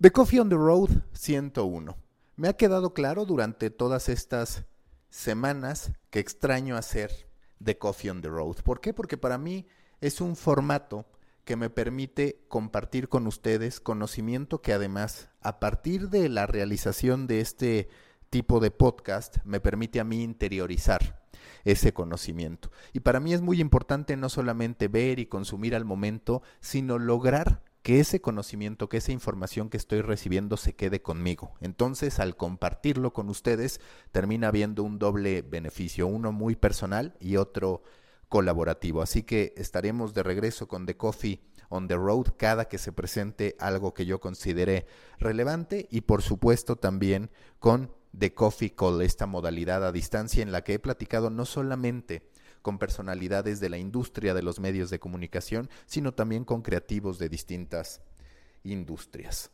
The Coffee on the Road 101. Me ha quedado claro durante todas estas semanas que extraño hacer The Coffee on the Road. ¿Por qué? Porque para mí es un formato que me permite compartir con ustedes conocimiento que además, a partir de la realización de este tipo de podcast, me permite a mí interiorizar ese conocimiento. Y para mí es muy importante no solamente ver y consumir al momento, sino lograr que ese conocimiento, que esa información que estoy recibiendo se quede conmigo. Entonces, al compartirlo con ustedes, termina habiendo un doble beneficio, uno muy personal y otro colaborativo. Así que estaremos de regreso con The Coffee on the Road cada que se presente algo que yo considere relevante y por supuesto también con The Coffee Call, esta modalidad a distancia en la que he platicado no solamente con personalidades de la industria de los medios de comunicación, sino también con creativos de distintas industrias.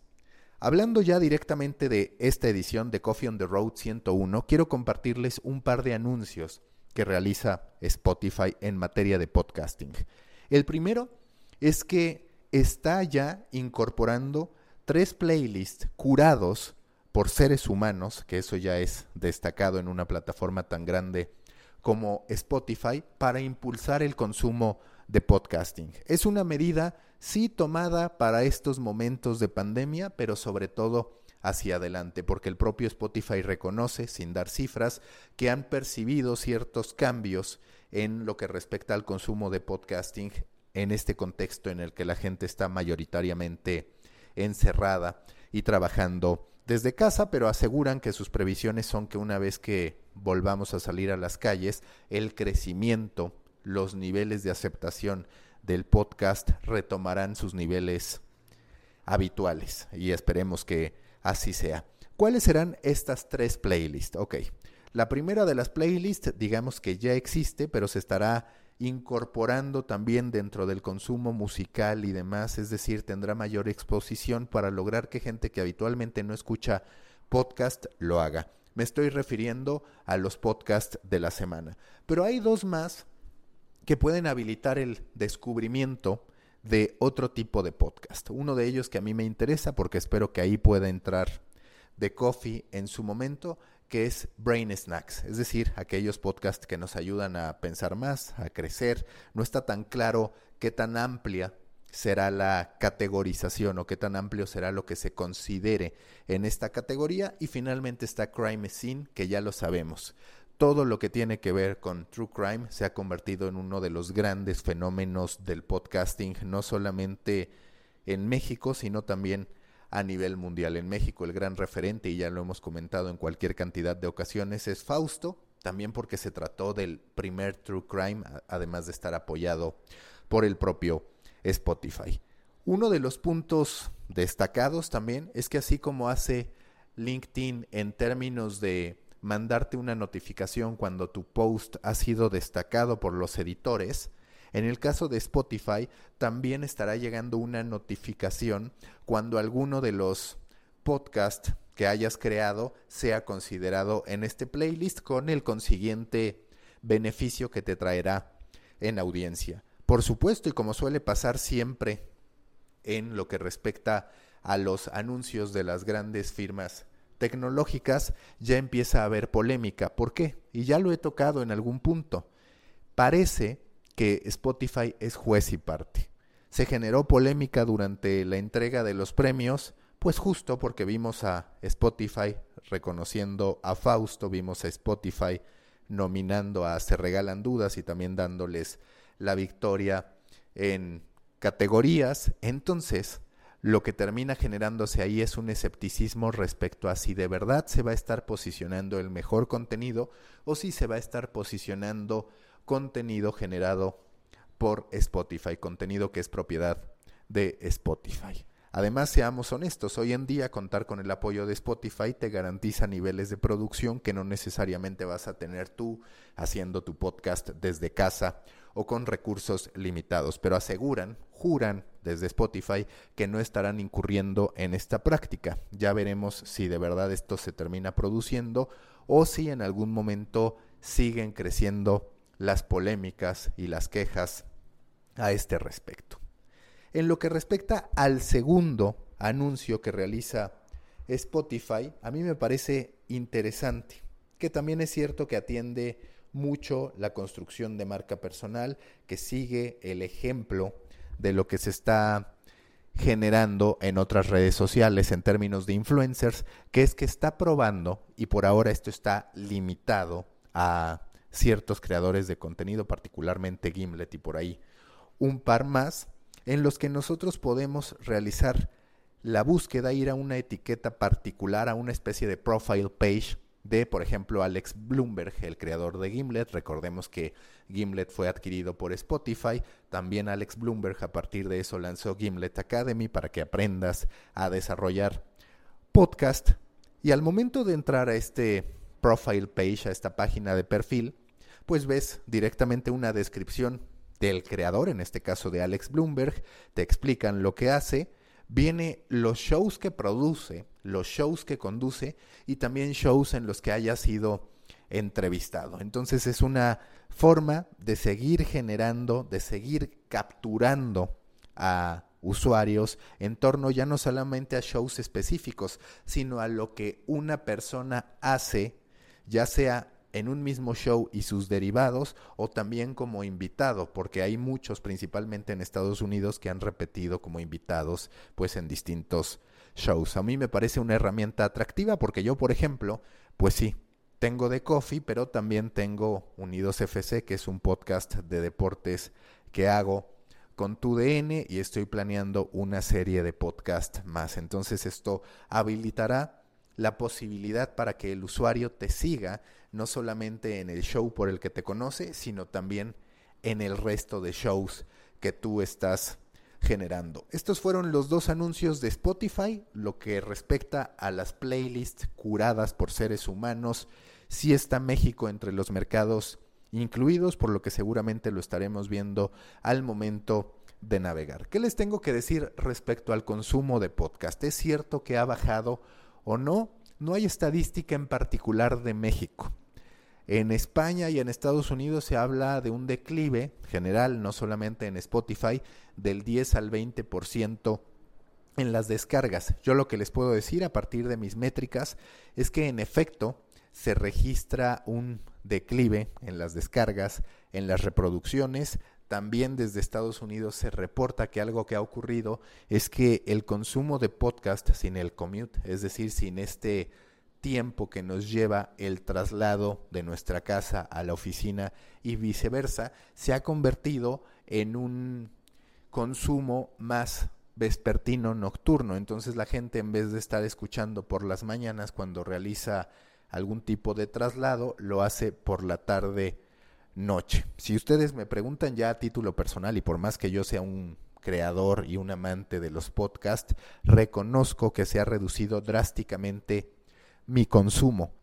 Hablando ya directamente de esta edición de Coffee on the Road 101, quiero compartirles un par de anuncios que realiza Spotify en materia de podcasting. El primero es que está ya incorporando tres playlists curados por seres humanos, que eso ya es destacado en una plataforma tan grande como Spotify para impulsar el consumo de podcasting. Es una medida sí tomada para estos momentos de pandemia, pero sobre todo hacia adelante, porque el propio Spotify reconoce, sin dar cifras, que han percibido ciertos cambios en lo que respecta al consumo de podcasting en este contexto en el que la gente está mayoritariamente encerrada y trabajando desde casa, pero aseguran que sus previsiones son que una vez que volvamos a salir a las calles, el crecimiento, los niveles de aceptación del podcast retomarán sus niveles habituales y esperemos que así sea. ¿Cuáles serán estas tres playlists? Ok, la primera de las playlists digamos que ya existe, pero se estará incorporando también dentro del consumo musical y demás, es decir, tendrá mayor exposición para lograr que gente que habitualmente no escucha podcast lo haga. Me estoy refiriendo a los podcasts de la semana. Pero hay dos más que pueden habilitar el descubrimiento de otro tipo de podcast. Uno de ellos que a mí me interesa porque espero que ahí pueda entrar de Coffee en su momento que es Brain Snacks, es decir, aquellos podcasts que nos ayudan a pensar más, a crecer. No está tan claro qué tan amplia será la categorización o qué tan amplio será lo que se considere en esta categoría. Y finalmente está Crime Scene, que ya lo sabemos. Todo lo que tiene que ver con True Crime se ha convertido en uno de los grandes fenómenos del podcasting, no solamente en México, sino también a nivel mundial. En México el gran referente, y ya lo hemos comentado en cualquier cantidad de ocasiones, es Fausto, también porque se trató del primer True Crime, además de estar apoyado por el propio Spotify. Uno de los puntos destacados también es que así como hace LinkedIn en términos de mandarte una notificación cuando tu post ha sido destacado por los editores, en el caso de Spotify, también estará llegando una notificación cuando alguno de los podcasts que hayas creado sea considerado en este playlist con el consiguiente beneficio que te traerá en audiencia. Por supuesto, y como suele pasar siempre en lo que respecta a los anuncios de las grandes firmas tecnológicas, ya empieza a haber polémica. ¿Por qué? Y ya lo he tocado en algún punto. Parece que Spotify es juez y parte. Se generó polémica durante la entrega de los premios, pues justo porque vimos a Spotify reconociendo a Fausto, vimos a Spotify nominando a Se Regalan Dudas y también dándoles la victoria en categorías. Entonces, lo que termina generándose ahí es un escepticismo respecto a si de verdad se va a estar posicionando el mejor contenido o si se va a estar posicionando contenido generado por Spotify, contenido que es propiedad de Spotify. Además, seamos honestos, hoy en día contar con el apoyo de Spotify te garantiza niveles de producción que no necesariamente vas a tener tú haciendo tu podcast desde casa o con recursos limitados, pero aseguran, juran desde Spotify que no estarán incurriendo en esta práctica. Ya veremos si de verdad esto se termina produciendo o si en algún momento siguen creciendo las polémicas y las quejas a este respecto. En lo que respecta al segundo anuncio que realiza Spotify a mí me parece interesante, que también es cierto que atiende mucho la construcción de marca personal, que sigue el ejemplo de lo que se está generando en otras redes sociales en términos de influencers, que es que está probando, y por ahora esto está limitado a ciertos creadores de contenido, particularmente Gimlet y por ahí un par más, en los que nosotros podemos realizar la búsqueda, ir a una etiqueta particular, a una especie de profile page de, por ejemplo, Alex Bloomberg, el creador de Gimlet. Recordemos que Gimlet fue adquirido por Spotify. También Alex Bloomberg a partir de eso lanzó Gimlet Academy para que aprendas a desarrollar podcast. Y al momento de entrar a este profile page, a esta página de perfil, pues ves directamente una descripción del creador, en este caso de Alex Bloomberg, te explican lo que hace, viene los shows que produce, los shows que conduce y también shows en los que haya sido entrevistado. Entonces es una forma de seguir generando, de seguir capturando a usuarios en torno ya no solamente a shows específicos, sino a lo que una persona hace, ya sea en un mismo show y sus derivados o también como invitado, porque hay muchos, principalmente en Estados Unidos, que han repetido como invitados pues en distintos shows. A mí me parece una herramienta atractiva porque yo, por ejemplo, pues sí, tengo de Coffee, pero también tengo Unidos FC, que es un podcast de deportes que hago con tu DN y estoy planeando una serie de podcast más. Entonces esto habilitará la posibilidad para que el usuario te siga no solamente en el show por el que te conoce, sino también en el resto de shows que tú estás generando. Estos fueron los dos anuncios de Spotify, lo que respecta a las playlists curadas por seres humanos. Sí está México entre los mercados incluidos, por lo que seguramente lo estaremos viendo al momento de navegar. ¿Qué les tengo que decir respecto al consumo de podcast? ¿Es cierto que ha bajado o no? No hay estadística en particular de México. En España y en Estados Unidos se habla de un declive general, no solamente en Spotify, del 10 al 20% en las descargas. Yo lo que les puedo decir a partir de mis métricas es que en efecto se registra un declive en las descargas, en las reproducciones. También desde Estados Unidos se reporta que algo que ha ocurrido es que el consumo de podcast sin el commute, es decir, sin este tiempo que nos lleva el traslado de nuestra casa a la oficina y viceversa, se ha convertido en un consumo más vespertino nocturno. Entonces la gente en vez de estar escuchando por las mañanas cuando realiza algún tipo de traslado, lo hace por la tarde noche. Si ustedes me preguntan ya a título personal y por más que yo sea un creador y un amante de los podcasts, reconozco que se ha reducido drásticamente mi consumo.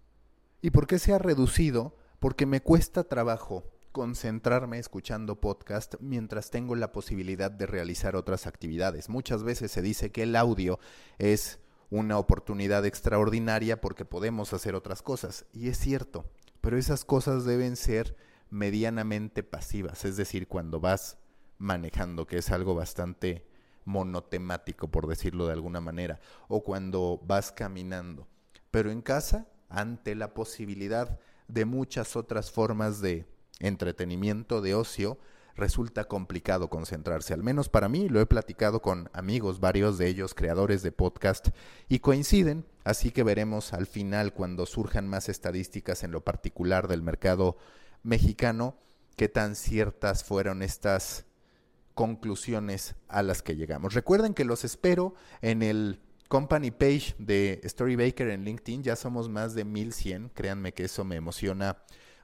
¿Y por qué se ha reducido? Porque me cuesta trabajo concentrarme escuchando podcast mientras tengo la posibilidad de realizar otras actividades. Muchas veces se dice que el audio es una oportunidad extraordinaria porque podemos hacer otras cosas. Y es cierto, pero esas cosas deben ser medianamente pasivas, es decir, cuando vas manejando, que es algo bastante monotemático, por decirlo de alguna manera, o cuando vas caminando pero en casa, ante la posibilidad de muchas otras formas de entretenimiento, de ocio, resulta complicado concentrarse. Al menos para mí, lo he platicado con amigos, varios de ellos creadores de podcast, y coinciden, así que veremos al final, cuando surjan más estadísticas en lo particular del mercado mexicano, qué tan ciertas fueron estas conclusiones a las que llegamos. Recuerden que los espero en el company page de Storybaker en LinkedIn. Ya somos más de 1100. Créanme que eso me emociona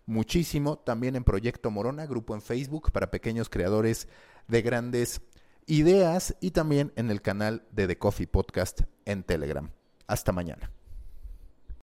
muchísimo. También en Proyecto Morona, grupo en Facebook para pequeños creadores de grandes ideas y también en el canal de The Coffee Podcast en Telegram. Hasta mañana.